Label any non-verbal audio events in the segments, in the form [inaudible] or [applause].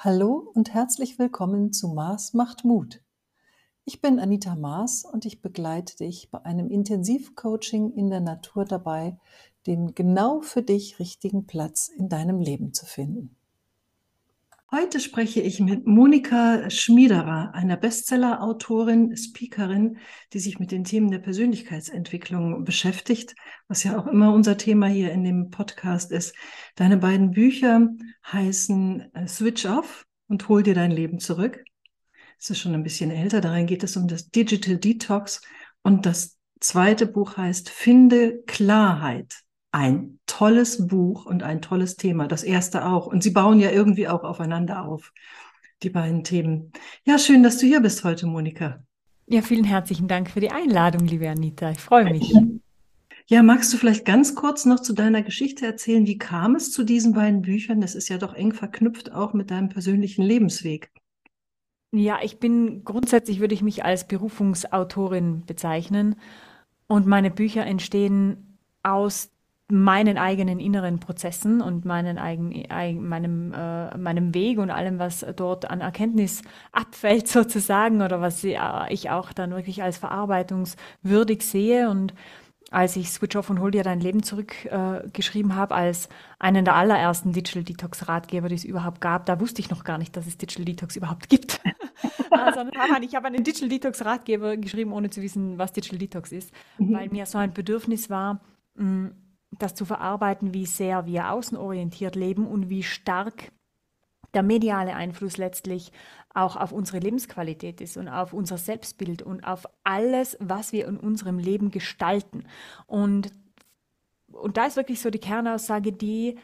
Hallo und herzlich willkommen zu Mars macht Mut. Ich bin Anita Maas und ich begleite dich bei einem Intensivcoaching in der Natur dabei, den genau für dich richtigen Platz in deinem Leben zu finden. Heute spreche ich mit Monika Schmiederer, einer Bestseller-Autorin, Speakerin, die sich mit den Themen der Persönlichkeitsentwicklung beschäftigt, was ja auch immer unser Thema hier in dem Podcast ist. Deine beiden Bücher heißen äh, Switch Off und Hol dir dein Leben zurück. Es ist schon ein bisschen älter. Darin geht es um das Digital Detox. Und das zweite Buch heißt Finde Klarheit ein tolles Buch und ein tolles Thema. Das erste auch. Und sie bauen ja irgendwie auch aufeinander auf, die beiden Themen. Ja, schön, dass du hier bist heute, Monika. Ja, vielen herzlichen Dank für die Einladung, liebe Anita. Ich freue mich. Ja, magst du vielleicht ganz kurz noch zu deiner Geschichte erzählen? Wie kam es zu diesen beiden Büchern? Das ist ja doch eng verknüpft auch mit deinem persönlichen Lebensweg. Ja, ich bin grundsätzlich würde ich mich als Berufungsautorin bezeichnen und meine Bücher entstehen aus meinen eigenen inneren Prozessen und meinen eigen, meinem, äh, meinem Weg und allem, was dort an Erkenntnis abfällt [laughs] sozusagen oder was äh, ich auch dann wirklich als verarbeitungswürdig sehe und als ich Switch Off und Hol dir dein Leben zurück äh, geschrieben habe, als einen der allerersten Digital Detox Ratgeber, die es überhaupt gab, da wusste ich noch gar nicht, dass es Digital Detox überhaupt gibt. [laughs] also, ich habe einen Digital Detox Ratgeber geschrieben, ohne zu wissen, was Digital Detox ist, mhm. weil mir so ein Bedürfnis war, mh, das zu verarbeiten, wie sehr wir außenorientiert leben und wie stark der mediale Einfluss letztlich auch auf unsere Lebensqualität ist und auf unser Selbstbild und auf alles, was wir in unserem Leben gestalten. Und, und da ist wirklich so die Kernaussage, die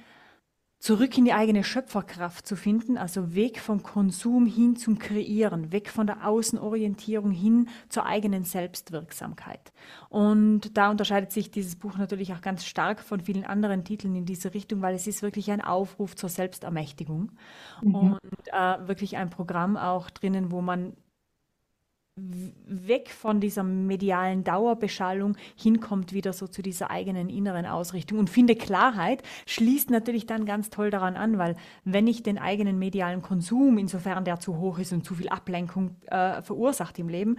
zurück in die eigene Schöpferkraft zu finden, also weg vom Konsum hin zum Kreieren, weg von der Außenorientierung hin zur eigenen Selbstwirksamkeit. Und da unterscheidet sich dieses Buch natürlich auch ganz stark von vielen anderen Titeln in diese Richtung, weil es ist wirklich ein Aufruf zur Selbstermächtigung mhm. und äh, wirklich ein Programm auch drinnen, wo man weg von dieser medialen Dauerbeschallung hinkommt wieder so zu dieser eigenen inneren Ausrichtung und finde Klarheit schließt natürlich dann ganz toll daran an, weil wenn ich den eigenen medialen Konsum, insofern der zu hoch ist und zu viel Ablenkung äh, verursacht im Leben,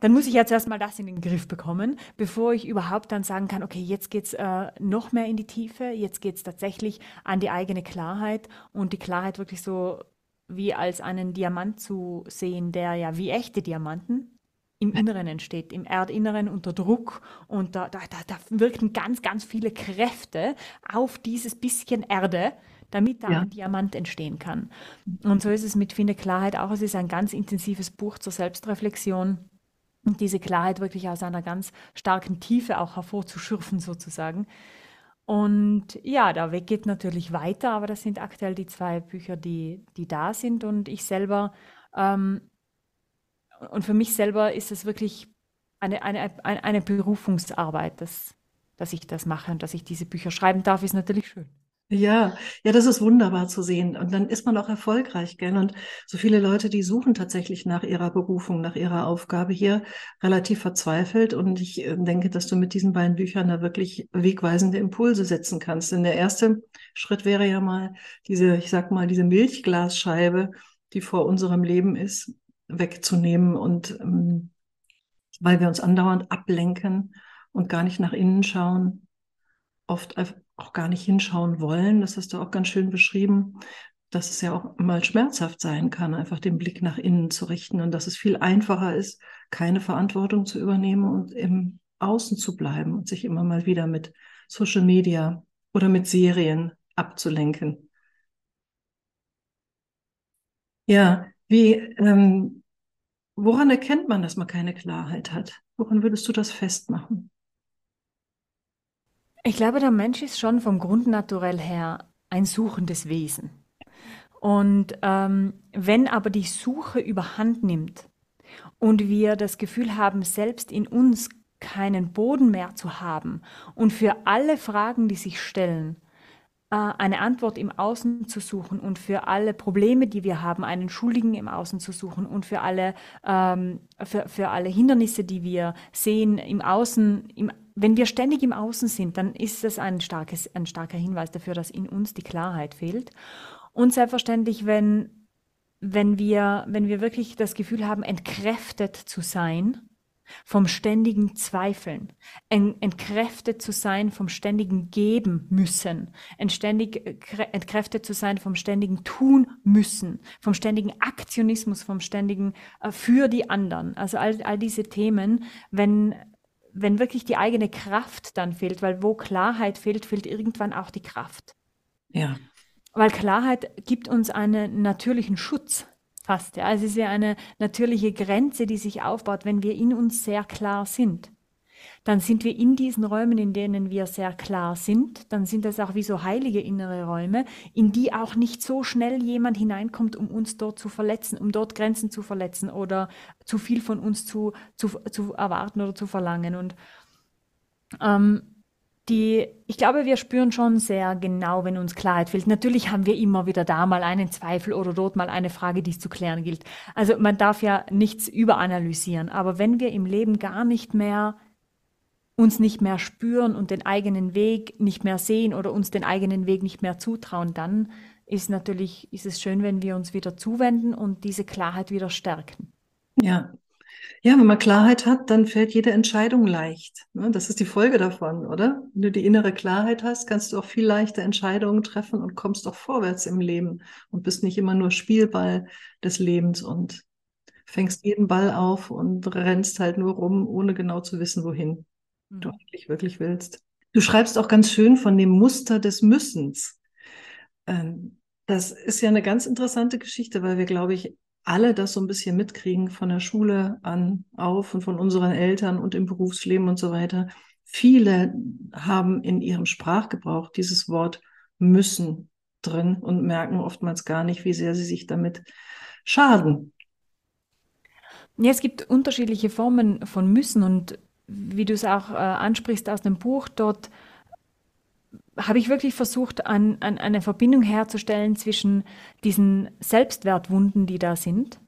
dann muss ich jetzt erstmal das in den Griff bekommen, bevor ich überhaupt dann sagen kann, okay, jetzt geht's äh, noch mehr in die Tiefe, jetzt geht's tatsächlich an die eigene Klarheit und die Klarheit wirklich so wie als einen Diamant zu sehen, der ja wie echte Diamanten im Inneren entsteht, im Erdinneren unter Druck und da, da, da, wirken ganz, ganz viele Kräfte auf dieses bisschen Erde, damit da ja. ein Diamant entstehen kann. Und so ist es mit Finde Klarheit auch. Es ist ein ganz intensives Buch zur Selbstreflexion und diese Klarheit wirklich aus einer ganz starken Tiefe auch hervorzuschürfen sozusagen. Und ja, der Weg geht natürlich weiter, aber das sind aktuell die zwei Bücher, die, die da sind. Und ich selber, ähm, und für mich selber ist es wirklich eine, eine, eine Berufungsarbeit, dass, dass ich das mache und dass ich diese Bücher schreiben darf, ist natürlich schön. Ja, ja, das ist wunderbar zu sehen. Und dann ist man auch erfolgreich, gell? Und so viele Leute, die suchen tatsächlich nach ihrer Berufung, nach ihrer Aufgabe hier relativ verzweifelt. Und ich äh, denke, dass du mit diesen beiden Büchern da wirklich wegweisende Impulse setzen kannst. Denn der erste Schritt wäre ja mal diese, ich sag mal, diese Milchglasscheibe, die vor unserem Leben ist, wegzunehmen und ähm, weil wir uns andauernd ablenken und gar nicht nach innen schauen, oft auch gar nicht hinschauen wollen. Das hast du auch ganz schön beschrieben, dass es ja auch mal schmerzhaft sein kann, einfach den Blick nach innen zu richten und dass es viel einfacher ist, keine Verantwortung zu übernehmen und im Außen zu bleiben und sich immer mal wieder mit Social Media oder mit Serien abzulenken. Ja, wie, ähm, woran erkennt man, dass man keine Klarheit hat? Woran würdest du das festmachen? Ich glaube, der Mensch ist schon vom Grundnaturell her ein suchendes Wesen. Und ähm, wenn aber die Suche überhand nimmt und wir das Gefühl haben, selbst in uns keinen Boden mehr zu haben und für alle Fragen, die sich stellen, äh, eine Antwort im Außen zu suchen und für alle Probleme, die wir haben, einen Schuldigen im Außen zu suchen und für alle, ähm, für, für alle Hindernisse, die wir sehen im Außen, im wenn wir ständig im Außen sind, dann ist das ein, starkes, ein starker Hinweis dafür, dass in uns die Klarheit fehlt. Und selbstverständlich, wenn wenn wir, wenn wir wirklich das Gefühl haben, entkräftet zu sein vom ständigen Zweifeln, entkräftet zu sein vom ständigen Geben müssen, entkräftet zu sein vom ständigen Tun müssen, vom ständigen Aktionismus, vom ständigen äh, für die anderen. Also all, all diese Themen, wenn, wenn wirklich die eigene Kraft dann fehlt, weil wo Klarheit fehlt, fehlt irgendwann auch die Kraft. Ja. Weil Klarheit gibt uns einen natürlichen Schutz fast. Ja. Also es ist ja eine natürliche Grenze, die sich aufbaut, wenn wir in uns sehr klar sind. Dann sind wir in diesen Räumen, in denen wir sehr klar sind, dann sind das auch wie so heilige innere Räume, in die auch nicht so schnell jemand hineinkommt, um uns dort zu verletzen, um dort Grenzen zu verletzen oder zu viel von uns zu, zu, zu erwarten oder zu verlangen. Und ähm, die, ich glaube, wir spüren schon sehr genau, wenn uns Klarheit fehlt. Natürlich haben wir immer wieder da mal einen Zweifel oder dort mal eine Frage, die es zu klären gilt. Also man darf ja nichts überanalysieren, aber wenn wir im Leben gar nicht mehr uns nicht mehr spüren und den eigenen Weg nicht mehr sehen oder uns den eigenen Weg nicht mehr zutrauen, dann ist natürlich, ist es schön, wenn wir uns wieder zuwenden und diese Klarheit wieder stärken. Ja, ja, wenn man Klarheit hat, dann fällt jede Entscheidung leicht. Ne? Das ist die Folge davon, oder? Wenn du die innere Klarheit hast, kannst du auch viel leichter Entscheidungen treffen und kommst auch vorwärts im Leben und bist nicht immer nur Spielball des Lebens und fängst jeden Ball auf und rennst halt nur rum, ohne genau zu wissen, wohin mhm. du eigentlich wirklich willst. Du schreibst auch ganz schön von dem Muster des Müssens. Ähm, das ist ja eine ganz interessante Geschichte, weil wir, glaube ich, alle das so ein bisschen mitkriegen von der Schule an auf und von unseren Eltern und im Berufsleben und so weiter. Viele haben in ihrem Sprachgebrauch dieses Wort müssen drin und merken oftmals gar nicht, wie sehr sie sich damit schaden. Ja, es gibt unterschiedliche Formen von müssen und wie du es auch äh, ansprichst aus dem Buch, dort habe ich wirklich versucht, an, an eine Verbindung herzustellen zwischen diesen Selbstwertwunden, die da sind,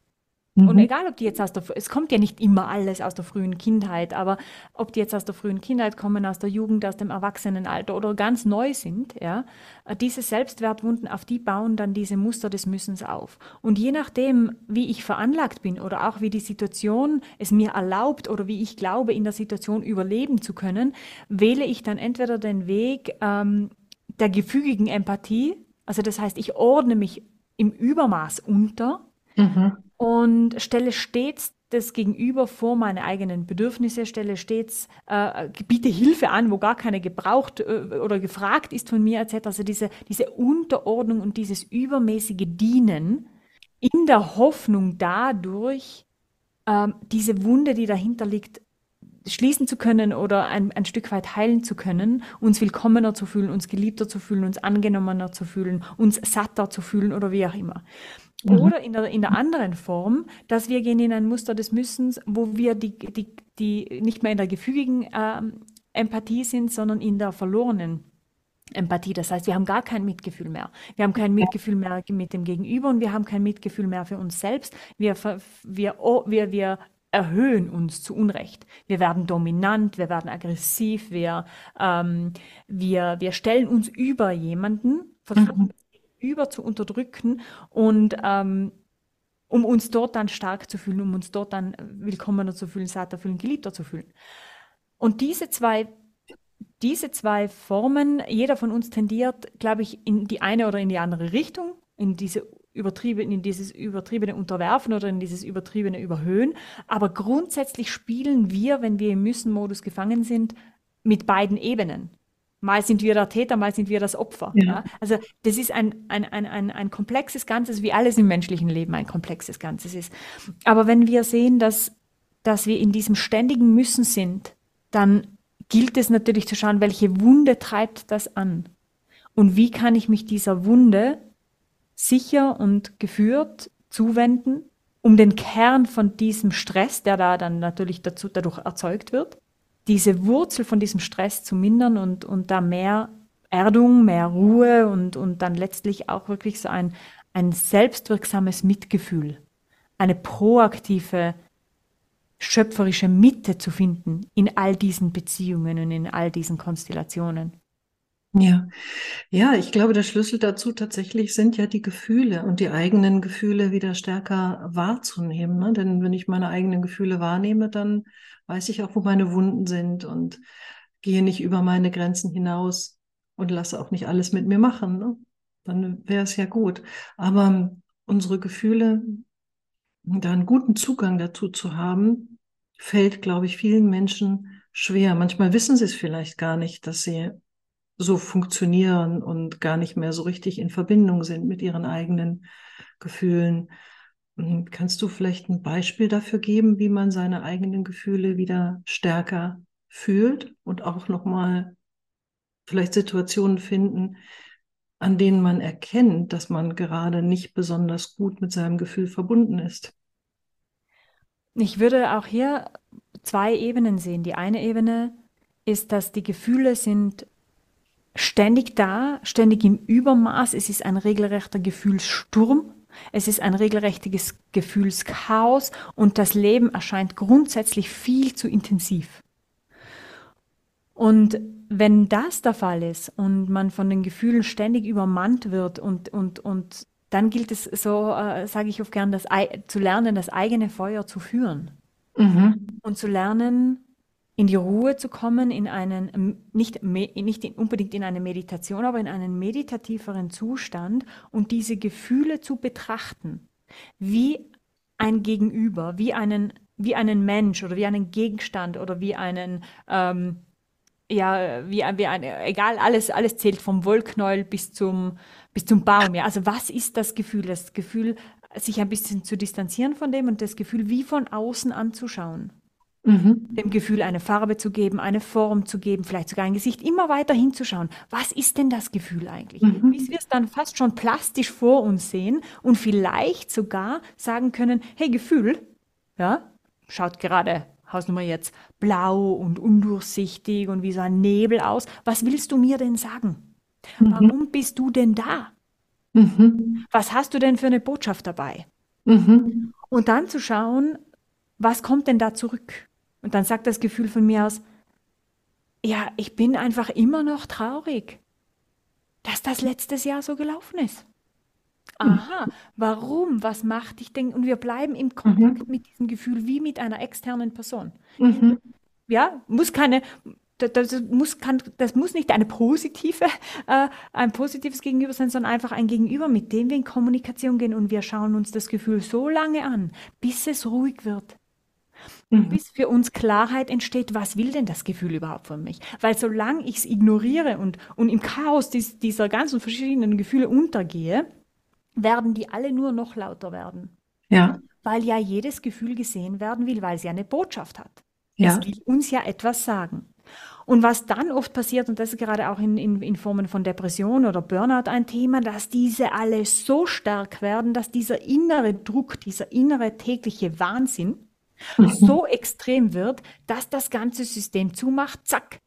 Mhm. Und egal, ob die jetzt aus der, es kommt ja nicht immer alles aus der frühen Kindheit, aber ob die jetzt aus der frühen Kindheit kommen, aus der Jugend, aus dem Erwachsenenalter oder ganz neu sind, ja, äh, diese Selbstwertwunden, auf die bauen dann diese Muster des Müssens auf. Und je nachdem, wie ich veranlagt bin oder auch wie die Situation es mir erlaubt oder wie ich glaube, in der Situation überleben zu können, wähle ich dann entweder den Weg ähm, der gefügigen Empathie, also das heißt, ich ordne mich im Übermaß unter, mhm und stelle stets das Gegenüber vor meine eigenen Bedürfnisse, stelle stets, äh, biete Hilfe an, wo gar keine gebraucht äh, oder gefragt ist von mir etc. Also diese, diese Unterordnung und dieses übermäßige Dienen in der Hoffnung dadurch, äh, diese Wunde, die dahinter liegt, schließen zu können oder ein, ein Stück weit heilen zu können, uns willkommener zu fühlen, uns geliebter zu fühlen, uns angenommener zu fühlen, uns satter zu fühlen oder wie auch immer. Mhm. Oder in der, in der anderen Form, dass wir gehen in ein Muster des Müssens, wo wir die, die, die nicht mehr in der gefügigen äh, Empathie sind, sondern in der verlorenen Empathie. Das heißt, wir haben gar kein Mitgefühl mehr. Wir haben kein Mitgefühl mehr mit dem Gegenüber und wir haben kein Mitgefühl mehr für uns selbst. Wir, wir, wir, wir erhöhen uns zu Unrecht. Wir werden dominant, wir werden aggressiv, wir, ähm, wir, wir stellen uns über jemanden, versuchen mhm über zu unterdrücken und ähm, um uns dort dann stark zu fühlen, um uns dort dann willkommener zu fühlen, satter fühlen, geliebter zu fühlen. Und diese zwei, diese zwei Formen, jeder von uns tendiert, glaube ich, in die eine oder in die andere Richtung, in diese übertrieben, in dieses übertriebene Unterwerfen oder in dieses übertriebene Überhöhen. Aber grundsätzlich spielen wir, wenn wir im Müssen-Modus gefangen sind, mit beiden Ebenen. Mal sind wir der Täter, mal sind wir das Opfer. Ja. Ja? Also das ist ein, ein, ein, ein, ein komplexes Ganzes, wie alles im menschlichen Leben ein komplexes Ganzes ist. Aber wenn wir sehen, dass, dass wir in diesem ständigen Müssen sind, dann gilt es natürlich zu schauen, welche Wunde treibt das an? Und wie kann ich mich dieser Wunde sicher und geführt zuwenden, um den Kern von diesem Stress, der da dann natürlich dazu, dadurch erzeugt wird, diese Wurzel von diesem Stress zu mindern und, und da mehr Erdung, mehr Ruhe und, und dann letztlich auch wirklich so ein, ein selbstwirksames Mitgefühl, eine proaktive, schöpferische Mitte zu finden in all diesen Beziehungen und in all diesen Konstellationen. Ja, ja, ich glaube, der Schlüssel dazu tatsächlich sind ja die Gefühle und die eigenen Gefühle wieder stärker wahrzunehmen. Ne? Denn wenn ich meine eigenen Gefühle wahrnehme, dann weiß ich auch, wo meine Wunden sind und gehe nicht über meine Grenzen hinaus und lasse auch nicht alles mit mir machen. Ne? Dann wäre es ja gut. Aber unsere Gefühle, da einen guten Zugang dazu zu haben, fällt, glaube ich, vielen Menschen schwer. Manchmal wissen sie es vielleicht gar nicht, dass sie so funktionieren und gar nicht mehr so richtig in Verbindung sind mit ihren eigenen Gefühlen. Hm, kannst du vielleicht ein Beispiel dafür geben, wie man seine eigenen Gefühle wieder stärker fühlt und auch nochmal vielleicht Situationen finden, an denen man erkennt, dass man gerade nicht besonders gut mit seinem Gefühl verbunden ist? Ich würde auch hier zwei Ebenen sehen. Die eine Ebene ist, dass die Gefühle sind ständig da, ständig im Übermaß. Es ist ein regelrechter Gefühlssturm. Es ist ein regelrechtiges Gefühlschaos und das Leben erscheint grundsätzlich viel zu intensiv. Und wenn das der Fall ist und man von den Gefühlen ständig übermannt wird und, und, und dann gilt es so, äh, sage ich oft gern, das, zu lernen, das eigene Feuer zu führen. Mhm. Und zu lernen, in die Ruhe zu kommen, in einen, nicht, nicht unbedingt in eine Meditation, aber in einen meditativeren Zustand und diese Gefühle zu betrachten, wie ein Gegenüber, wie einen, wie einen Mensch oder wie einen Gegenstand oder wie einen, ähm, ja, wie, wie ein, egal, alles, alles zählt vom Wollknäuel bis zum, bis zum Baum. Ja. Also was ist das Gefühl? Das Gefühl, sich ein bisschen zu distanzieren von dem und das Gefühl wie von außen anzuschauen. Mhm. Dem Gefühl eine Farbe zu geben, eine Form zu geben, vielleicht sogar ein Gesicht, immer weiter hinzuschauen. Was ist denn das Gefühl eigentlich? Mhm. Bis wir es dann fast schon plastisch vor uns sehen und vielleicht sogar sagen können, hey Gefühl, ja, schaut gerade Hausnummer jetzt blau und undurchsichtig und wie so ein Nebel aus. Was willst du mir denn sagen? Mhm. Warum bist du denn da? Mhm. Was hast du denn für eine Botschaft dabei? Mhm. Und dann zu schauen, was kommt denn da zurück? Und dann sagt das Gefühl von mir aus, ja, ich bin einfach immer noch traurig, dass das letztes Jahr so gelaufen ist. Aha, warum? Was macht dich denn? Und wir bleiben im Kontakt mhm. mit diesem Gefühl wie mit einer externen Person. Mhm. Ja, muss keine, das, das, muss, kann, das muss nicht eine positive, äh, ein positives Gegenüber sein, sondern einfach ein Gegenüber, mit dem wir in Kommunikation gehen und wir schauen uns das Gefühl so lange an, bis es ruhig wird. Mhm. Bis für uns Klarheit entsteht, was will denn das Gefühl überhaupt von mich? Weil solange ich es ignoriere und, und im Chaos dies, dieser ganzen verschiedenen Gefühle untergehe, werden die alle nur noch lauter werden. Ja. Weil ja jedes Gefühl gesehen werden will, weil es ja eine Botschaft hat. Ja. Es will uns ja etwas sagen. Und was dann oft passiert, und das ist gerade auch in, in, in Formen von Depression oder Burnout ein Thema, dass diese alle so stark werden, dass dieser innere Druck, dieser innere tägliche Wahnsinn. So extrem wird, dass das ganze System zumacht, zack.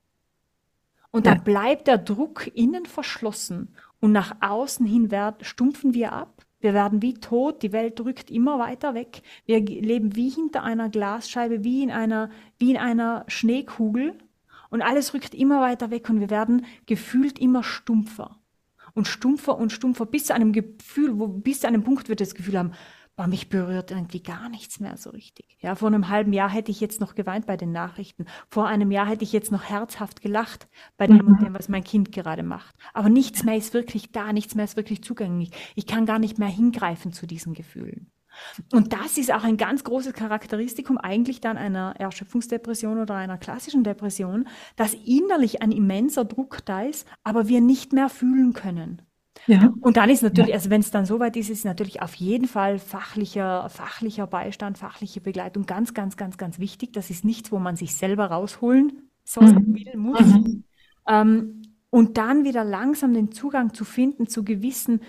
Und dann ja. bleibt der Druck innen verschlossen und nach außen hin werd, stumpfen wir ab. Wir werden wie tot, die Welt rückt immer weiter weg. Wir leben wie hinter einer Glasscheibe, wie in einer, wie in einer Schneekugel. Und alles rückt immer weiter weg und wir werden gefühlt immer stumpfer. Und stumpfer und stumpfer bis zu einem Gefühl, wo bis zu einem Punkt wird das Gefühl haben, boah, mich berührt irgendwie gar nichts mehr so richtig. Ja, vor einem halben Jahr hätte ich jetzt noch geweint bei den Nachrichten. Vor einem Jahr hätte ich jetzt noch herzhaft gelacht bei dem und mhm. dem, was mein Kind gerade macht. Aber nichts mehr ist wirklich da, nichts mehr ist wirklich zugänglich. Ich kann gar nicht mehr hingreifen zu diesen Gefühlen. Und das ist auch ein ganz großes Charakteristikum eigentlich dann einer Erschöpfungsdepression oder einer klassischen Depression, dass innerlich ein immenser Druck da ist, aber wir nicht mehr fühlen können. Ja. Und dann ist natürlich, ja. also wenn es dann soweit ist, ist natürlich auf jeden Fall fachlicher, fachlicher Beistand, fachliche Begleitung ganz, ganz, ganz, ganz wichtig. Das ist nichts, wo man sich selber rausholen soll, mhm. will, muss. Mhm. Ähm, und dann wieder langsam den Zugang zu finden zu gewissen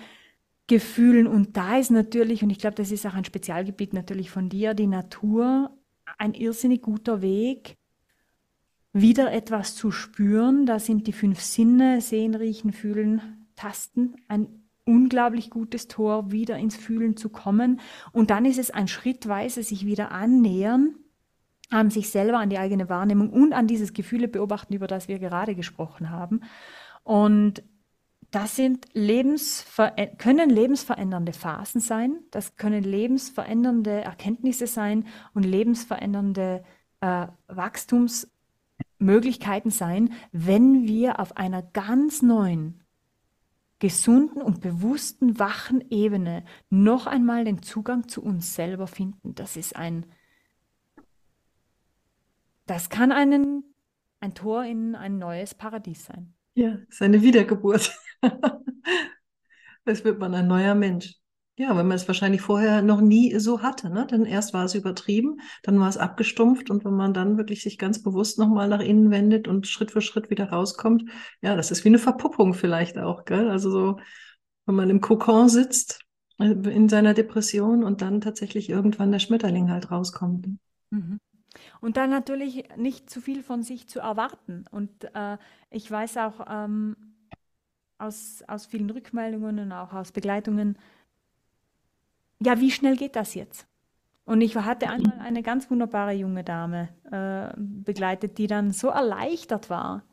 Gefühlen. Und da ist natürlich, und ich glaube, das ist auch ein Spezialgebiet natürlich von dir, die Natur ein irrsinnig guter Weg, wieder etwas zu spüren. Da sind die fünf Sinne, sehen, riechen, fühlen, Tasten ein unglaublich gutes Tor, wieder ins Fühlen zu kommen. Und dann ist es ein schrittweise sich wieder annähern an sich selber, an die eigene Wahrnehmung und an dieses Gefühle beobachten, über das wir gerade gesprochen haben. Und das sind Lebensver können lebensverändernde Phasen sein, das können lebensverändernde Erkenntnisse sein und lebensverändernde äh, Wachstumsmöglichkeiten sein, wenn wir auf einer ganz neuen, gesunden und bewussten, wachen Ebene noch einmal den Zugang zu uns selber finden. Das ist ein, das kann einen, ein Tor in ein neues Paradies sein. Ja, ist eine Wiedergeburt. [laughs] Es wird man ein neuer Mensch. Ja, wenn man es wahrscheinlich vorher noch nie so hatte, ne? Dann erst war es übertrieben, dann war es abgestumpft und wenn man dann wirklich sich ganz bewusst nochmal nach innen wendet und Schritt für Schritt wieder rauskommt, ja, das ist wie eine Verpuppung vielleicht auch, gell? Also so, wenn man im Kokon sitzt äh, in seiner Depression und dann tatsächlich irgendwann der Schmetterling halt rauskommt. Mhm. Und dann natürlich nicht zu viel von sich zu erwarten. Und äh, ich weiß auch ähm, aus, aus vielen Rückmeldungen und auch aus Begleitungen, ja, wie schnell geht das jetzt? Und ich hatte einmal eine ganz wunderbare junge Dame äh, begleitet, die dann so erleichtert war,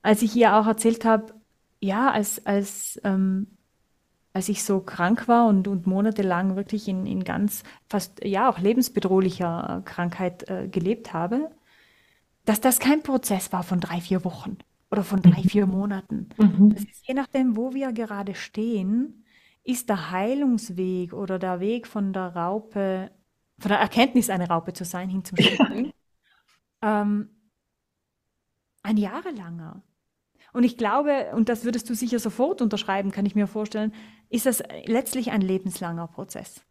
als ich ihr auch erzählt habe, ja, als, als ähm, als ich so krank war und, und monatelang wirklich in, in ganz, fast, ja, auch lebensbedrohlicher Krankheit äh, gelebt habe, dass das kein Prozess war von drei, vier Wochen oder von drei, mhm. vier Monaten. Mhm. Das ist je nachdem, wo wir gerade stehen, ist der Heilungsweg oder der Weg von der Raupe, von der Erkenntnis, eine Raupe zu sein, hin zum Schmetterling, [laughs] ja. ähm, ein jahrelanger. Und ich glaube, und das würdest du sicher sofort unterschreiben, kann ich mir vorstellen, ist das letztlich ein lebenslanger Prozess.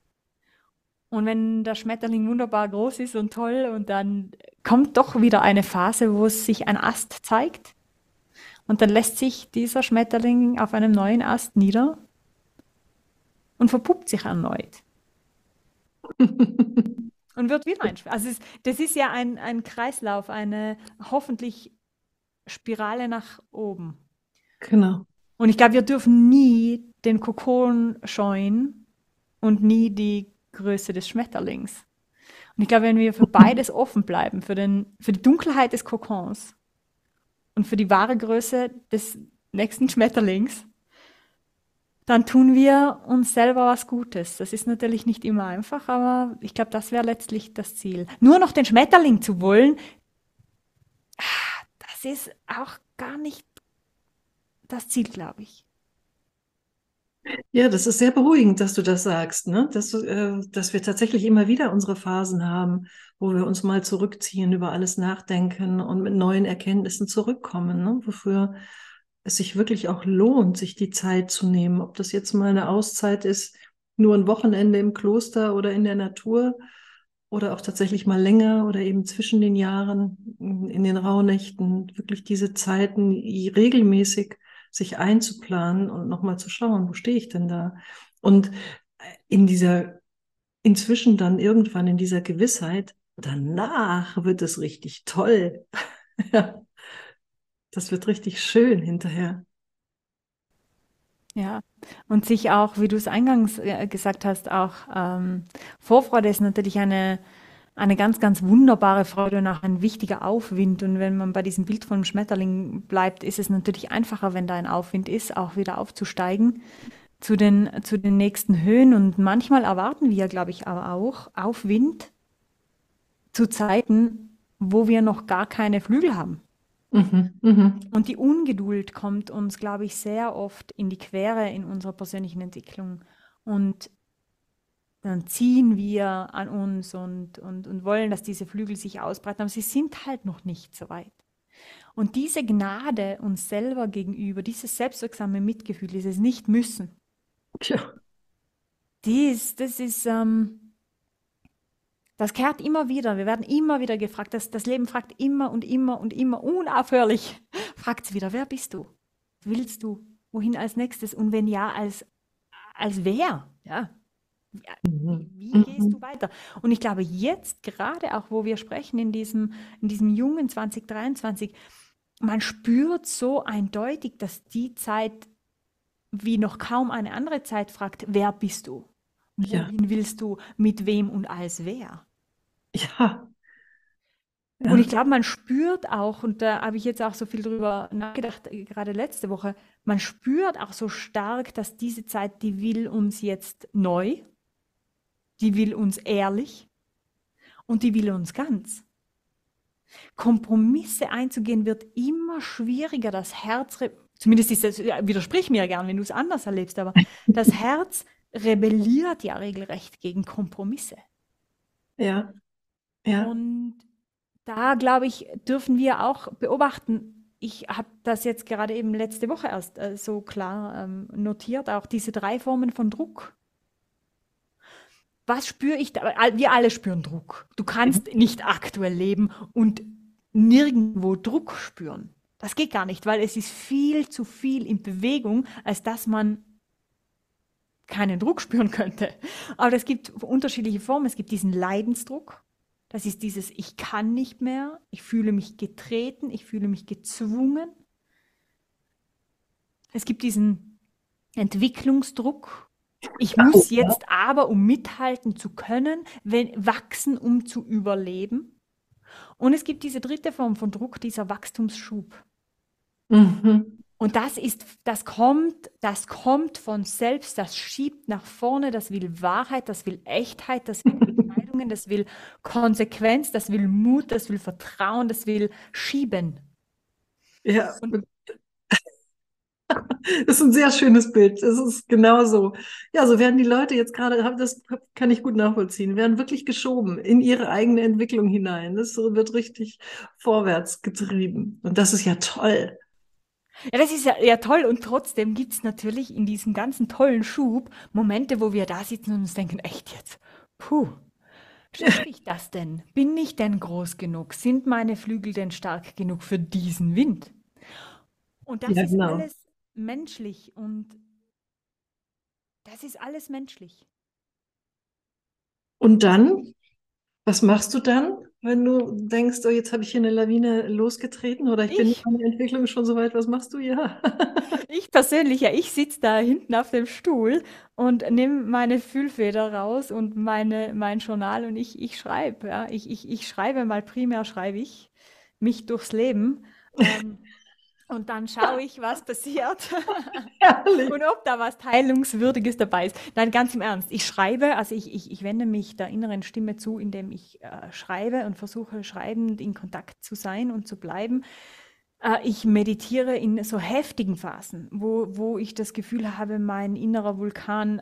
Und wenn der Schmetterling wunderbar groß ist und toll und dann kommt doch wieder eine Phase, wo es sich ein Ast zeigt und dann lässt sich dieser Schmetterling auf einem neuen Ast nieder und verpuppt sich erneut. [laughs] und wird wieder ein Also es, das ist ja ein, ein Kreislauf, eine hoffentlich Spirale nach oben. Genau. Und ich glaube, wir dürfen nie den Kokon scheuen und nie die Größe des Schmetterlings. Und ich glaube, wenn wir für [laughs] beides offen bleiben, für, den, für die Dunkelheit des Kokons und für die wahre Größe des nächsten Schmetterlings, dann tun wir uns selber was Gutes. Das ist natürlich nicht immer einfach, aber ich glaube, das wäre letztlich das Ziel. Nur noch den Schmetterling zu wollen, das ist auch gar nicht das Ziel, glaube ich. Ja, das ist sehr beruhigend, dass du das sagst, ne? dass, äh, dass wir tatsächlich immer wieder unsere Phasen haben, wo wir uns mal zurückziehen, über alles nachdenken und mit neuen Erkenntnissen zurückkommen, ne? wofür es sich wirklich auch lohnt, sich die Zeit zu nehmen. Ob das jetzt mal eine Auszeit ist, nur ein Wochenende im Kloster oder in der Natur oder auch tatsächlich mal länger oder eben zwischen den Jahren in den Rauhnächten wirklich diese Zeiten regelmäßig sich einzuplanen und nochmal zu schauen, wo stehe ich denn da? Und in dieser, inzwischen dann irgendwann in dieser Gewissheit, danach wird es richtig toll. [laughs] das wird richtig schön hinterher. Ja, und sich auch, wie du es eingangs äh, gesagt hast, auch ähm, Vorfreude ist natürlich eine, eine ganz, ganz wunderbare Freude und auch ein wichtiger Aufwind. Und wenn man bei diesem Bild vom Schmetterling bleibt, ist es natürlich einfacher, wenn da ein Aufwind ist, auch wieder aufzusteigen zu den, zu den nächsten Höhen. Und manchmal erwarten wir, glaube ich, aber auch Aufwind zu Zeiten, wo wir noch gar keine Flügel haben. Mhm, mhm. Und die Ungeduld kommt uns, glaube ich, sehr oft in die Quere in unserer persönlichen Entwicklung. Und dann ziehen wir an uns und, und, und wollen, dass diese Flügel sich ausbreiten, aber sie sind halt noch nicht so weit. Und diese Gnade uns selber gegenüber, dieses selbstwirksame Mitgefühl, dieses Nicht-Müssen, ja. dies, das ist, ähm, das kehrt immer wieder. Wir werden immer wieder gefragt. Das, das Leben fragt immer und immer und immer unaufhörlich. [laughs] Fragt es wieder, wer bist du? Willst du? Wohin als nächstes? Und wenn ja, als, als wer? Ja. Mhm. Wie gehst du mhm. weiter? Und ich glaube, jetzt gerade auch, wo wir sprechen, in diesem, in diesem jungen 2023, man spürt so eindeutig, dass die Zeit wie noch kaum eine andere Zeit fragt, wer bist du? Wohin ja. willst du? Mit wem und als wer? Ja. Und ich glaube, man spürt auch, und da habe ich jetzt auch so viel drüber nachgedacht, äh, gerade letzte Woche, man spürt auch so stark, dass diese Zeit, die will uns jetzt neu, die will uns ehrlich und die will uns ganz. Kompromisse einzugehen wird immer schwieriger. Das Herz, zumindest ist das, widersprich mir gern, wenn du es anders erlebst, aber [laughs] das Herz rebelliert ja regelrecht gegen Kompromisse. Ja. Ja. Und da, glaube ich, dürfen wir auch beobachten, ich habe das jetzt gerade eben letzte Woche erst äh, so klar ähm, notiert, auch diese drei Formen von Druck. Was spüre ich da? Wir alle spüren Druck. Du kannst mhm. nicht aktuell leben und nirgendwo Druck spüren. Das geht gar nicht, weil es ist viel zu viel in Bewegung, als dass man keinen Druck spüren könnte. Aber es gibt unterschiedliche Formen. Es gibt diesen Leidensdruck. Das ist dieses, ich kann nicht mehr, ich fühle mich getreten, ich fühle mich gezwungen. Es gibt diesen Entwicklungsdruck. Ich muss jetzt aber, um mithalten zu können, wachsen, um zu überleben. Und es gibt diese dritte Form von Druck, dieser Wachstumsschub. Mhm. Und das ist, das kommt, das kommt von selbst, das schiebt nach vorne, das will Wahrheit, das will Echtheit, das will Entscheidungen, das will Konsequenz, das will Mut, das will Vertrauen, das will Schieben. Ja, und [laughs] das ist ein sehr schönes Bild. Das ist genau so. Ja, so werden die Leute jetzt gerade, das kann ich gut nachvollziehen, werden wirklich geschoben in ihre eigene Entwicklung hinein. Das wird richtig vorwärts getrieben. Und das ist ja toll. Ja, das ist ja, ja toll. Und trotzdem gibt es natürlich in diesem ganzen tollen Schub Momente, wo wir da sitzen und uns denken, echt jetzt, puh, Schaffe ich das denn? Bin ich denn groß genug? Sind meine Flügel denn stark genug für diesen Wind? Und das ja, ist genau. alles menschlich und das ist alles menschlich. Und dann, was machst du dann, wenn du denkst, oh, jetzt habe ich hier eine Lawine losgetreten oder ich, ich? bin in meiner Entwicklung schon so weit, was machst du? Ja. [laughs] ich persönlich, ja, ich sitze da hinten auf dem Stuhl und nehme meine Fühlfeder raus und meine, mein Journal und ich, ich schreibe. Ja. Ich, ich, ich schreibe mal primär, schreibe ich mich durchs Leben. Ähm, [laughs] und dann schaue ich, was passiert [laughs] und ob da was Teilungswürdiges dabei ist. Nein, ganz im Ernst. Ich schreibe, also ich, ich, ich wende mich der inneren Stimme zu, indem ich äh, schreibe und versuche schreibend in Kontakt zu sein und zu bleiben. Äh, ich meditiere in so heftigen Phasen, wo, wo ich das Gefühl habe, mein innerer Vulkan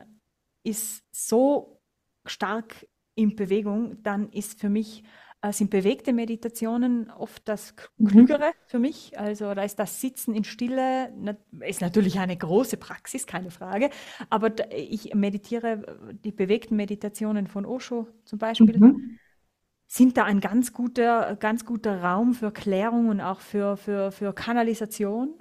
ist so stark in Bewegung, dann ist für mich sind bewegte Meditationen oft das mhm. Klügere für mich. Also da ist das Sitzen in Stille, ist natürlich eine große Praxis, keine Frage. Aber ich meditiere, äh, die bewegten Meditationen von Osho zum Beispiel, mhm. sind da ein ganz guter, ganz guter Raum für Klärung und auch für, für, für Kanalisation.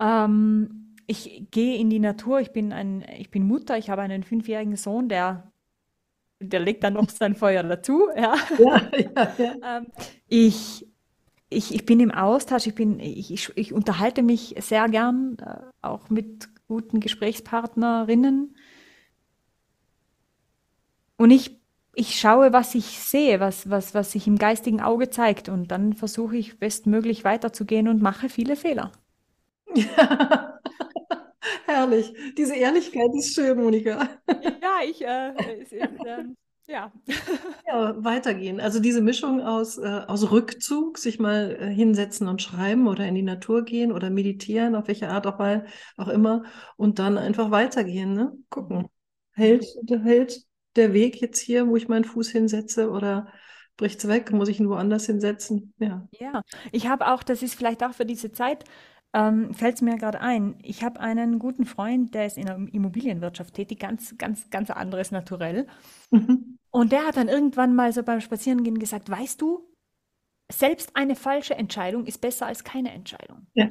Ähm, ich gehe in die Natur, ich bin, ein, ich bin Mutter, ich habe einen fünfjährigen Sohn, der der legt dann noch sein Feuer dazu. Ja. ja, ja, ja. Ähm, ich, ich, ich bin im Austausch, ich, bin, ich, ich, unterhalte mich sehr gern, äh, auch mit guten Gesprächspartnerinnen. Und ich, ich schaue, was ich sehe, was, was, was sich im geistigen Auge zeigt. Und dann versuche ich bestmöglich weiterzugehen und mache viele Fehler. Ja. [laughs] Herrlich. Diese Ehrlichkeit ist schön, Monika. Ja, ich, äh, ist, äh, ja. [laughs] ja. Weitergehen. Also diese Mischung aus, äh, aus Rückzug, sich mal äh, hinsetzen und schreiben oder in die Natur gehen oder meditieren, auf welche Art auch, mal, auch immer, und dann einfach weitergehen. Ne? Gucken. Hält, hält der Weg jetzt hier, wo ich meinen Fuß hinsetze oder bricht es weg? Muss ich ihn woanders hinsetzen? Ja. Ja, ich habe auch, das ist vielleicht auch für diese Zeit ähm, fällt es mir gerade ein. Ich habe einen guten Freund, der ist in der Immobilienwirtschaft tätig, ganz, ganz, ganz anderes Naturell. Mhm. Und der hat dann irgendwann mal so beim Spazierengehen gesagt, weißt du, selbst eine falsche Entscheidung ist besser als keine Entscheidung. Ja.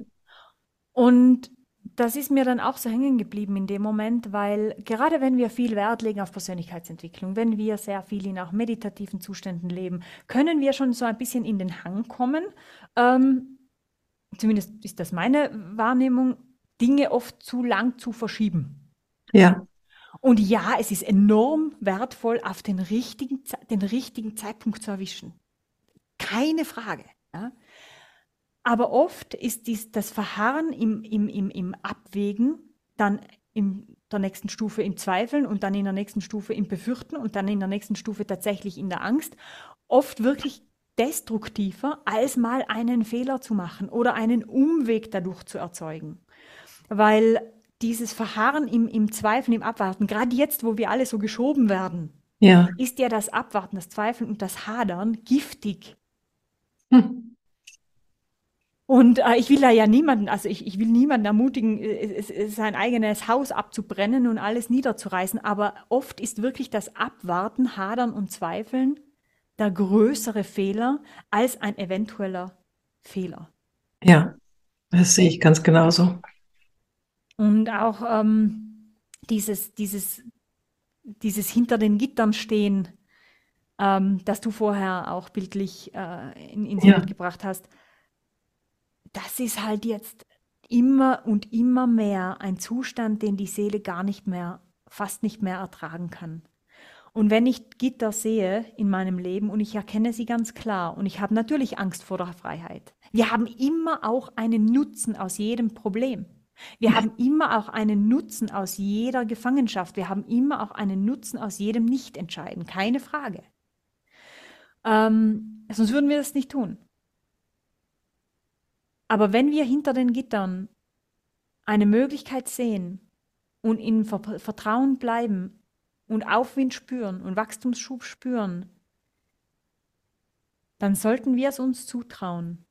Und das ist mir dann auch so hängen geblieben in dem Moment, weil gerade wenn wir viel Wert legen auf Persönlichkeitsentwicklung, wenn wir sehr viel in auch meditativen Zuständen leben, können wir schon so ein bisschen in den Hang kommen, ähm, zumindest ist das meine Wahrnehmung, Dinge oft zu lang zu verschieben. Ja. Und ja, es ist enorm wertvoll, auf den richtigen, den richtigen Zeitpunkt zu erwischen. keine Frage. Ja? Aber oft ist dies, das Verharren im, im, im, im Abwägen dann in der nächsten Stufe im Zweifeln und dann in der nächsten Stufe im Befürchten und dann in der nächsten Stufe tatsächlich in der Angst oft wirklich destruktiver, als mal einen Fehler zu machen oder einen Umweg dadurch zu erzeugen. Weil dieses Verharren im, im Zweifeln, im Abwarten, gerade jetzt, wo wir alle so geschoben werden, ja. ist ja das Abwarten, das Zweifeln und das Hadern giftig. Hm. Und äh, ich will da ja niemanden, also ich, ich will niemanden ermutigen, äh, sein eigenes Haus abzubrennen und alles niederzureißen, aber oft ist wirklich das Abwarten, Hadern und Zweifeln der größere Fehler als ein eventueller Fehler. Ja, das sehe ich ganz genauso. Und auch ähm, dieses, dieses, dieses hinter den Gittern stehen, ähm, das du vorher auch bildlich äh, in, ins ja. Bild gebracht hast, das ist halt jetzt immer und immer mehr ein Zustand, den die Seele gar nicht mehr, fast nicht mehr ertragen kann. Und wenn ich Gitter sehe in meinem Leben und ich erkenne sie ganz klar und ich habe natürlich Angst vor der Freiheit. Wir haben immer auch einen Nutzen aus jedem Problem. Wir haben immer auch einen Nutzen aus jeder Gefangenschaft. Wir haben immer auch einen Nutzen aus jedem Nichtentscheiden. Keine Frage. Ähm, sonst würden wir das nicht tun. Aber wenn wir hinter den Gittern eine Möglichkeit sehen und in Vertrauen bleiben und Aufwind spüren und Wachstumsschub spüren, dann sollten wir es uns zutrauen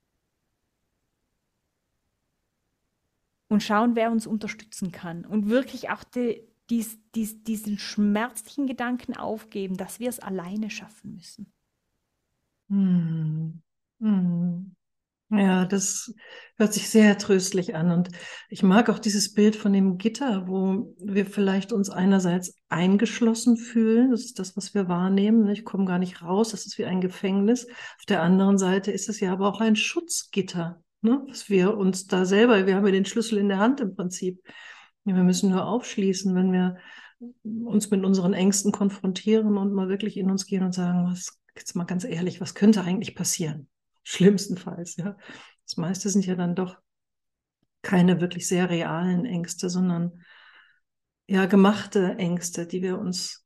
und schauen, wer uns unterstützen kann und wirklich auch die, dies, dies, diesen schmerzlichen Gedanken aufgeben, dass wir es alleine schaffen müssen. Hm. Hm. Ja, das hört sich sehr tröstlich an. Und ich mag auch dieses Bild von dem Gitter, wo wir vielleicht uns einerseits eingeschlossen fühlen. Das ist das, was wir wahrnehmen. Ich komme gar nicht raus. Das ist wie ein Gefängnis. Auf der anderen Seite ist es ja aber auch ein Schutzgitter, ne? was wir uns da selber, wir haben ja den Schlüssel in der Hand im Prinzip. Wir müssen nur aufschließen, wenn wir uns mit unseren Ängsten konfrontieren und mal wirklich in uns gehen und sagen, was, jetzt mal ganz ehrlich, was könnte eigentlich passieren? Schlimmstenfalls, ja. Das meiste sind ja dann doch keine wirklich sehr realen Ängste, sondern ja gemachte Ängste, die wir uns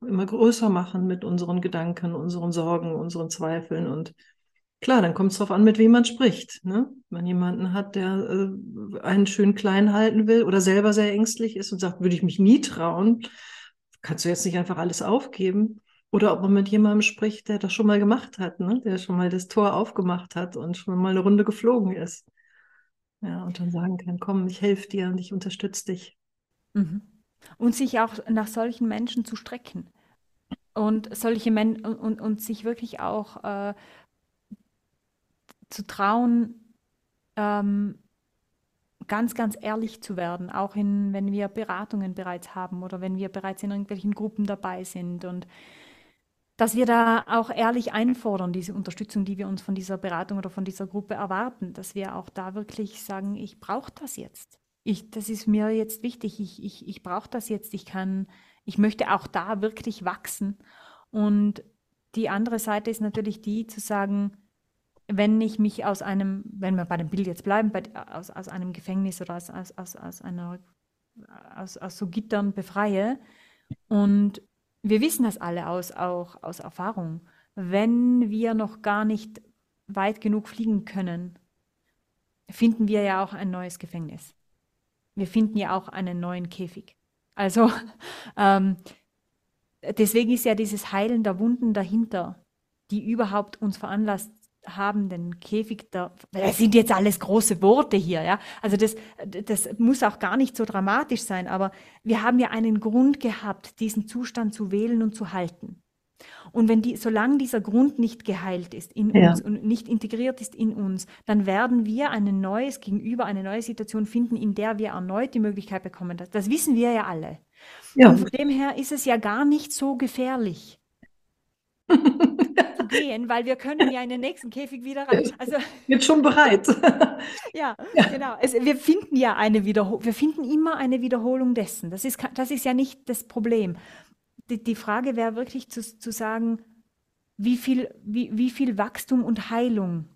immer größer machen mit unseren Gedanken, unseren Sorgen, unseren Zweifeln. Und klar, dann kommt es darauf an, mit wem man spricht. Ne? Wenn jemanden hat, der äh, einen schön klein halten will oder selber sehr ängstlich ist und sagt, würde ich mich nie trauen, kannst du jetzt nicht einfach alles aufgeben. Oder ob man mit jemandem spricht, der das schon mal gemacht hat, ne? der schon mal das Tor aufgemacht hat und schon mal eine Runde geflogen ist. Ja, und dann sagen kann, komm, ich helfe dir und ich unterstütze dich. Mhm. Und sich auch nach solchen Menschen zu strecken. Und solche Men und, und, sich wirklich auch äh, zu trauen, ähm, ganz, ganz ehrlich zu werden, auch in, wenn wir Beratungen bereits haben oder wenn wir bereits in irgendwelchen Gruppen dabei sind und dass wir da auch ehrlich einfordern, diese Unterstützung, die wir uns von dieser Beratung oder von dieser Gruppe erwarten, dass wir auch da wirklich sagen, ich brauche das jetzt. Ich, das ist mir jetzt wichtig, ich, ich, ich brauche das jetzt, ich kann, ich möchte auch da wirklich wachsen. Und die andere Seite ist natürlich die zu sagen, wenn ich mich aus einem, wenn wir bei dem Bild jetzt bleiben, bei, aus, aus einem Gefängnis oder aus, aus, aus, einer aus, aus so Gittern befreie und wir wissen das alle aus, auch aus Erfahrung. Wenn wir noch gar nicht weit genug fliegen können, finden wir ja auch ein neues Gefängnis. Wir finden ja auch einen neuen Käfig. Also [laughs] ähm, deswegen ist ja dieses Heilen der Wunden dahinter, die überhaupt uns veranlasst haben den Käfig da, das sind jetzt alles große Worte hier, ja. Also das, das muss auch gar nicht so dramatisch sein, aber wir haben ja einen Grund gehabt, diesen Zustand zu wählen und zu halten. Und wenn die, solange dieser Grund nicht geheilt ist in ja. uns und nicht integriert ist in uns, dann werden wir ein neues Gegenüber, eine neue Situation finden, in der wir erneut die Möglichkeit bekommen. Das, das wissen wir ja alle. Ja. Und von dem her ist es ja gar nicht so gefährlich. Gehen, weil wir können ja in den nächsten Käfig wieder rein. Also jetzt schon bereit. ja, [laughs] ja, genau. Es, wir finden ja eine Wiederholung, wir finden immer eine Wiederholung dessen. Das ist, das ist ja nicht das Problem. Die, die Frage wäre wirklich zu, zu sagen, wie viel, wie, wie viel Wachstum und Heilung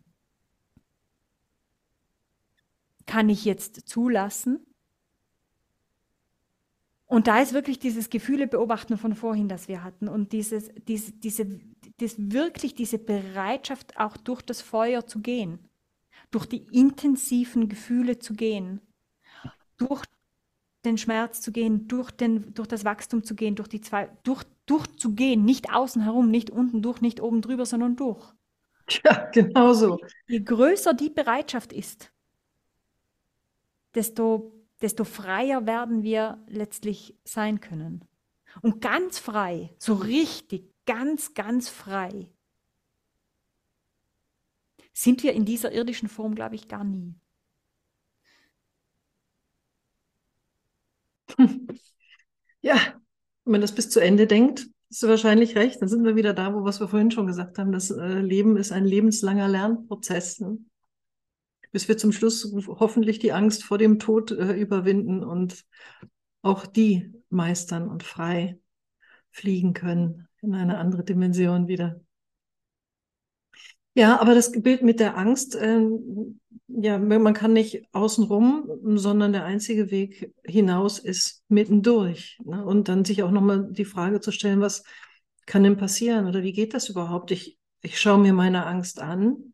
kann ich jetzt zulassen? Und da ist wirklich dieses Gefühle beobachten von vorhin, das wir hatten und dieses, diese, diese, das wirklich diese Bereitschaft auch durch das Feuer zu gehen, durch die intensiven Gefühle zu gehen, durch den Schmerz zu gehen, durch, den, durch das Wachstum zu gehen, durch die zwei, durch, durchzugehen, nicht außen herum, nicht unten durch, nicht oben drüber, sondern durch. Ja, genau so. Je größer die Bereitschaft ist, desto desto freier werden wir letztlich sein können. Und ganz frei, so richtig, ganz, ganz frei, sind wir in dieser irdischen Form, glaube ich, gar nie. [laughs] Ja, wenn man das bis zu Ende denkt, hast du wahrscheinlich recht. Dann sind wir wieder da, wo was wir vorhin schon gesagt haben. Das äh, Leben ist ein lebenslanger Lernprozess. Ne? Bis wir zum Schluss hoffentlich die Angst vor dem Tod äh, überwinden und auch die meistern und frei fliegen können in eine andere Dimension wieder. Ja, aber das Bild mit der Angst, äh, ja, man kann nicht außenrum, sondern der einzige Weg hinaus ist mittendurch. Ne? Und dann sich auch nochmal die Frage zu stellen, was kann denn passieren oder wie geht das überhaupt? Ich, ich schaue mir meine Angst an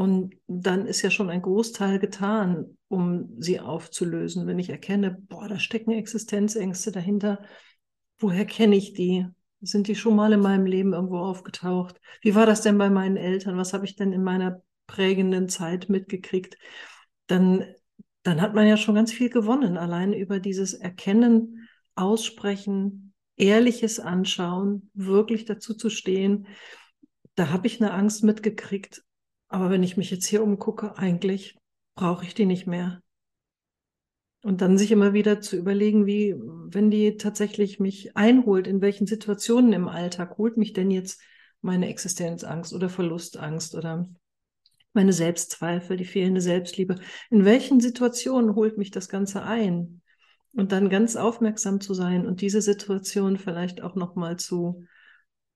und dann ist ja schon ein Großteil getan, um sie aufzulösen. Wenn ich erkenne, boah, da stecken Existenzängste dahinter, woher kenne ich die? Sind die schon mal in meinem Leben irgendwo aufgetaucht? Wie war das denn bei meinen Eltern? Was habe ich denn in meiner prägenden Zeit mitgekriegt? Dann, dann hat man ja schon ganz viel gewonnen, allein über dieses Erkennen, Aussprechen, ehrliches Anschauen, wirklich dazu zu stehen. Da habe ich eine Angst mitgekriegt aber wenn ich mich jetzt hier umgucke, eigentlich brauche ich die nicht mehr. Und dann sich immer wieder zu überlegen, wie, wenn die tatsächlich mich einholt, in welchen Situationen im Alltag holt mich denn jetzt meine Existenzangst oder Verlustangst oder meine Selbstzweifel, die fehlende Selbstliebe. In welchen Situationen holt mich das Ganze ein? Und dann ganz aufmerksam zu sein und diese Situation vielleicht auch nochmal zu,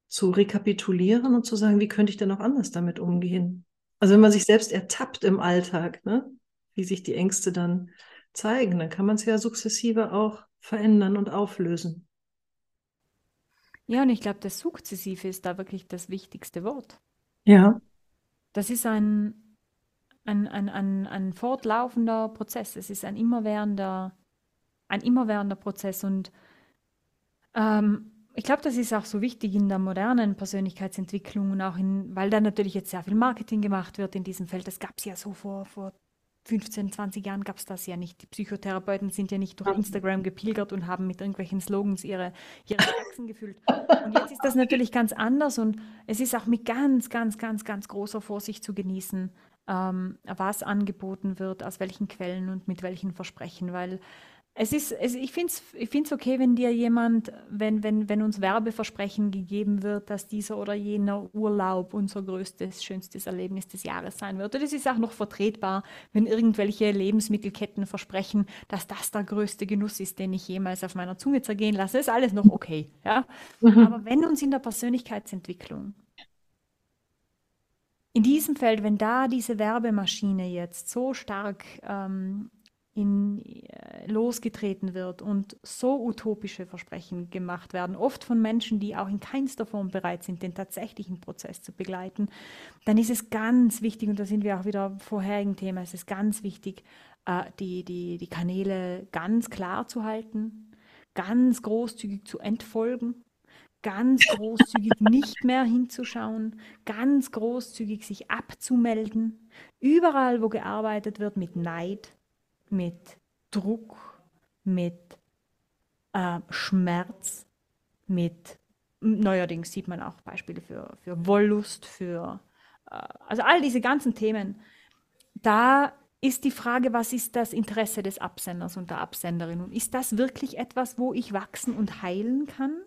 zu rekapitulieren und zu sagen, wie könnte ich denn auch anders damit umgehen? Also wenn man sich selbst ertappt im Alltag, ne, wie sich die Ängste dann zeigen, dann kann man es ja sukzessive auch verändern und auflösen. Ja, und ich glaube, das Sukzessive ist da wirklich das wichtigste Wort. Ja. Das ist ein, ein, ein, ein, ein fortlaufender Prozess. Es ist ein immerwährender, ein immerwährender Prozess. Und ähm, ich glaube, das ist auch so wichtig in der modernen Persönlichkeitsentwicklung und auch in, weil da natürlich jetzt sehr viel Marketing gemacht wird in diesem Feld. Das gab es ja so vor, vor 15, 20 Jahren gab es das ja nicht. Die Psychotherapeuten sind ja nicht durch Instagram gepilgert und haben mit irgendwelchen Slogans ihre, ihre Praxen gefüllt. Und jetzt ist das natürlich ganz anders und es ist auch mit ganz, ganz, ganz, ganz großer Vorsicht zu genießen, ähm, was angeboten wird, aus welchen Quellen und mit welchen Versprechen, weil es ist, es, ich finde es ich find's okay, wenn dir jemand, wenn, wenn, wenn uns Werbeversprechen gegeben wird, dass dieser oder jener Urlaub unser größtes, schönstes Erlebnis des Jahres sein wird. Und es ist auch noch vertretbar, wenn irgendwelche Lebensmittelketten versprechen, dass das der größte Genuss ist, den ich jemals auf meiner Zunge zergehen lasse, ist alles noch okay. Ja? Mhm. Aber wenn uns in der Persönlichkeitsentwicklung in diesem Feld, wenn da diese Werbemaschine jetzt so stark ähm, in, äh, losgetreten wird und so utopische Versprechen gemacht werden, oft von Menschen, die auch in keinster Form bereit sind, den tatsächlichen Prozess zu begleiten, dann ist es ganz wichtig, und da sind wir auch wieder am vorherigen Thema, es ist ganz wichtig, äh, die, die, die Kanäle ganz klar zu halten, ganz großzügig zu entfolgen, ganz großzügig [laughs] nicht mehr hinzuschauen, ganz großzügig sich abzumelden, überall, wo gearbeitet wird mit Neid, mit Druck, mit äh, Schmerz, mit neuerdings sieht man auch Beispiele für, für Wollust, für äh, also all diese ganzen Themen. Da ist die Frage, was ist das Interesse des Absenders und der Absenderin? Und ist das wirklich etwas, wo ich wachsen und heilen kann?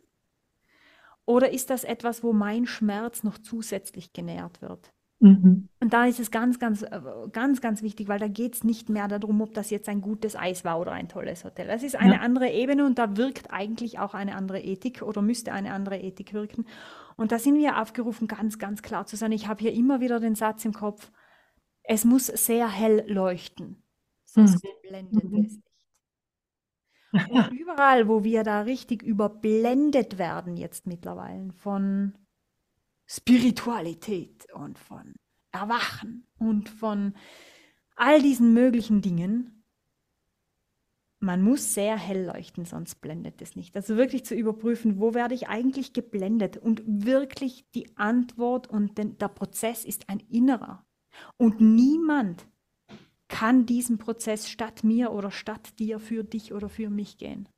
Oder ist das etwas, wo mein Schmerz noch zusätzlich genährt wird? Mhm. Und da ist es ganz, ganz, äh, ganz, ganz wichtig, weil da geht es nicht mehr darum, ob das jetzt ein gutes Eis war oder ein tolles Hotel. Das ist eine ja. andere Ebene und da wirkt eigentlich auch eine andere Ethik oder müsste eine andere Ethik wirken. Und da sind wir aufgerufen, ganz, ganz klar zu sein. Ich habe hier immer wieder den Satz im Kopf, es muss sehr hell leuchten, sonst mhm. blendet mhm. es nicht. Und [laughs] überall, wo wir da richtig überblendet werden jetzt mittlerweile von Spiritualität und von Erwachen und von all diesen möglichen Dingen. Man muss sehr hell leuchten, sonst blendet es nicht. Also wirklich zu überprüfen, wo werde ich eigentlich geblendet und wirklich die Antwort und den, der Prozess ist ein innerer. Und niemand kann diesen Prozess statt mir oder statt dir für dich oder für mich gehen.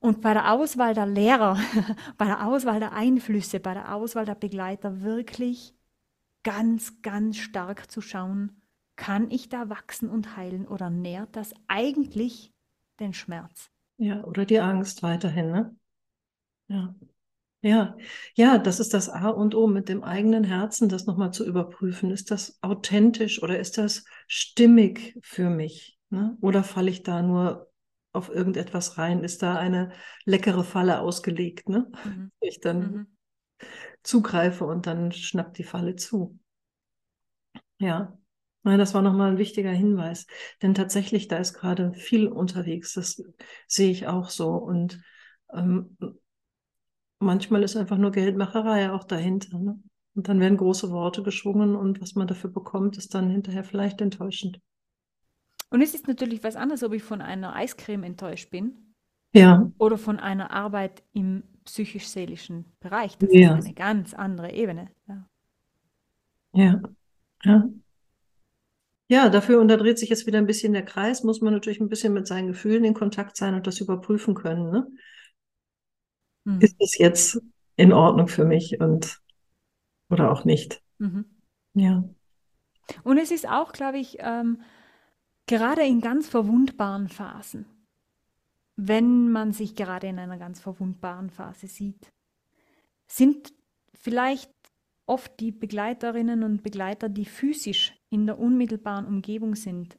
Und bei der Auswahl der Lehrer, [laughs] bei der Auswahl der Einflüsse, bei der Auswahl der Begleiter wirklich ganz, ganz stark zu schauen, kann ich da wachsen und heilen oder nährt das eigentlich den Schmerz? Ja, oder die Angst weiterhin, ne? Ja. Ja, ja, das ist das A und O mit dem eigenen Herzen, das nochmal zu überprüfen. Ist das authentisch oder ist das stimmig für mich? Ne? Oder falle ich da nur auf irgendetwas rein? Ist da eine leckere Falle ausgelegt, ne? Mhm. [laughs] Ich dann mhm. zugreife und dann schnappt die Falle zu. Ja, Nein, das war nochmal ein wichtiger Hinweis. Denn tatsächlich, da ist gerade viel unterwegs. Das sehe ich auch so. Und ähm, manchmal ist einfach nur Geldmacherei auch dahinter. Ne? Und dann werden große Worte geschwungen und was man dafür bekommt, ist dann hinterher vielleicht enttäuschend. Und es ist natürlich was anderes, ob ich von einer Eiscreme enttäuscht bin. Ja. Oder von einer Arbeit im psychisch-seelischen Bereich. Das ja. ist eine ganz andere Ebene. Ja. Ja. Ja. Ja, dafür, und da dreht sich jetzt wieder ein bisschen der Kreis, muss man natürlich ein bisschen mit seinen Gefühlen in Kontakt sein und das überprüfen können. Ne? Hm. Ist das jetzt in Ordnung für mich und oder auch nicht? Mhm. Ja. Und es ist auch, glaube ich, ähm, Gerade in ganz verwundbaren Phasen, wenn man sich gerade in einer ganz verwundbaren Phase sieht, sind vielleicht oft die Begleiterinnen und Begleiter, die physisch in der unmittelbaren Umgebung sind,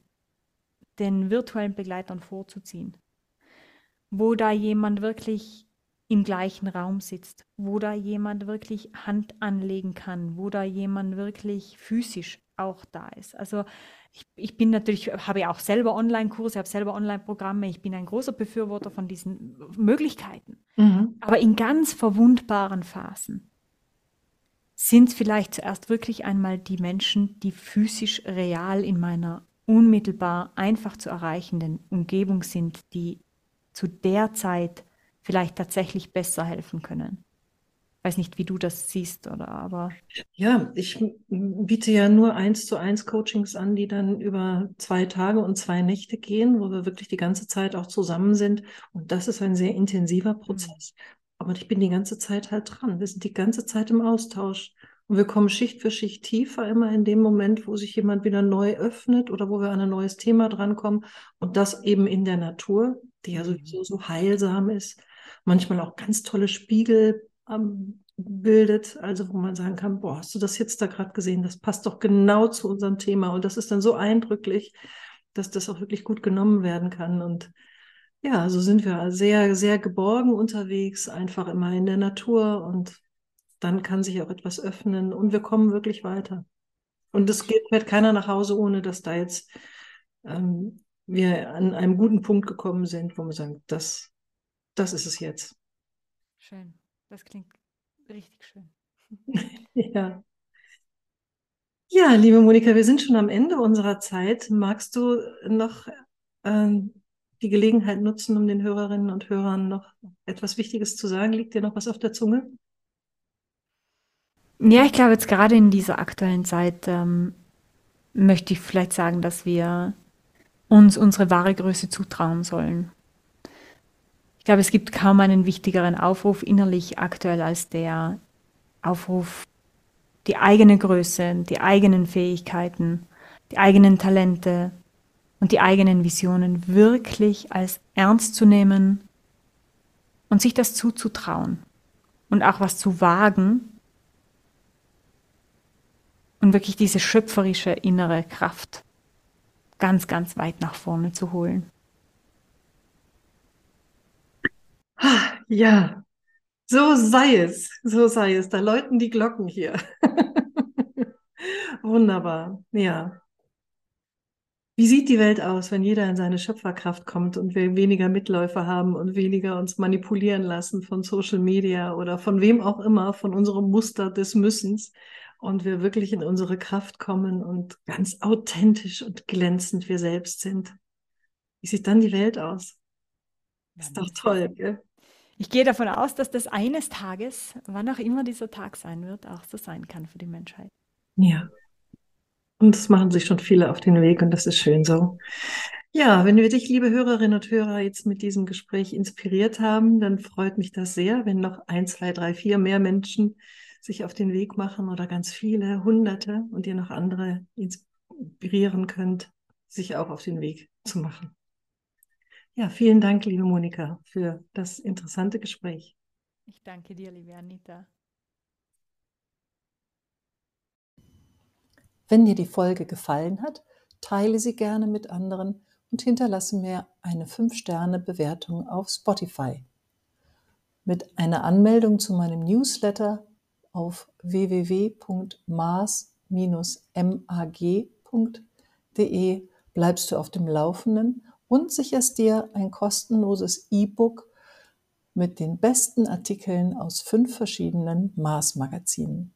den virtuellen Begleitern vorzuziehen. Wo da jemand wirklich im gleichen Raum sitzt, wo da jemand wirklich Hand anlegen kann, wo da jemand wirklich physisch auch da ist. Also ich, ich bin natürlich, habe ja auch selber Online-Kurse, habe selber Online-Programme. Ich bin ein großer Befürworter von diesen Möglichkeiten. Mhm. Aber in ganz verwundbaren Phasen sind vielleicht zuerst wirklich einmal die Menschen, die physisch real in meiner unmittelbar einfach zu erreichenden Umgebung sind, die zu der Zeit vielleicht tatsächlich besser helfen können weiß nicht, wie du das siehst, oder aber. Ja, ich biete ja nur eins zu eins Coachings an, die dann über zwei Tage und zwei Nächte gehen, wo wir wirklich die ganze Zeit auch zusammen sind. Und das ist ein sehr intensiver mhm. Prozess. Mhm. Aber ich bin die ganze Zeit halt dran. Wir sind die ganze Zeit im Austausch. Und wir kommen Schicht für Schicht tiefer, immer in dem Moment, wo sich jemand wieder neu öffnet oder wo wir an ein neues Thema drankommen. Und das eben in der Natur, die ja sowieso so heilsam ist. Manchmal auch ganz tolle Spiegel bildet, also wo man sagen kann, boah, hast du das jetzt da gerade gesehen? Das passt doch genau zu unserem Thema und das ist dann so eindrücklich, dass das auch wirklich gut genommen werden kann und ja, so sind wir sehr, sehr geborgen unterwegs, einfach immer in der Natur und dann kann sich auch etwas öffnen und wir kommen wirklich weiter. Und es geht, fährt keiner nach Hause, ohne dass da jetzt ähm, wir an einem guten Punkt gekommen sind, wo wir sagen, das, das ist es jetzt. Schön. Das klingt richtig schön. [laughs] ja. Ja, liebe Monika, wir sind schon am Ende unserer Zeit. Magst du noch ähm, die Gelegenheit nutzen, um den Hörerinnen und Hörern noch etwas Wichtiges zu sagen? Liegt dir noch was auf der Zunge? Ja, ich glaube, jetzt gerade in dieser aktuellen Zeit ähm, möchte ich vielleicht sagen, dass wir uns unsere wahre Größe zutrauen sollen. Ich glaube, es gibt kaum einen wichtigeren Aufruf innerlich aktuell als der Aufruf, die eigene Größe, die eigenen Fähigkeiten, die eigenen Talente und die eigenen Visionen wirklich als ernst zu nehmen und sich das zuzutrauen und auch was zu wagen, und wirklich diese schöpferische innere Kraft ganz, ganz weit nach vorne zu holen. Ja, so sei es, so sei es. Da läuten die Glocken hier. [laughs] Wunderbar, ja. Wie sieht die Welt aus, wenn jeder in seine Schöpferkraft kommt und wir weniger Mitläufer haben und weniger uns manipulieren lassen von Social Media oder von wem auch immer, von unserem Muster des Müssens und wir wirklich in unsere Kraft kommen und ganz authentisch und glänzend wir selbst sind? Wie sieht dann die Welt aus? Ist doch toll, gell? Ich gehe davon aus, dass das eines Tages, wann auch immer dieser Tag sein wird, auch so sein kann für die Menschheit. Ja. Und es machen sich schon viele auf den Weg und das ist schön so. Ja, wenn wir dich, liebe Hörerinnen und Hörer, jetzt mit diesem Gespräch inspiriert haben, dann freut mich das sehr, wenn noch ein, zwei, drei, vier mehr Menschen sich auf den Weg machen oder ganz viele, hunderte und ihr noch andere inspirieren könnt, sich auch auf den Weg zu machen. Ja, vielen Dank, liebe Monika, für das interessante Gespräch. Ich danke dir, liebe Anita. Wenn dir die Folge gefallen hat, teile sie gerne mit anderen und hinterlasse mir eine 5-Sterne-Bewertung auf Spotify. Mit einer Anmeldung zu meinem Newsletter auf www.mars-mag.de bleibst du auf dem Laufenden und sicherst dir ein kostenloses E-Book mit den besten Artikeln aus fünf verschiedenen Mars-Magazinen.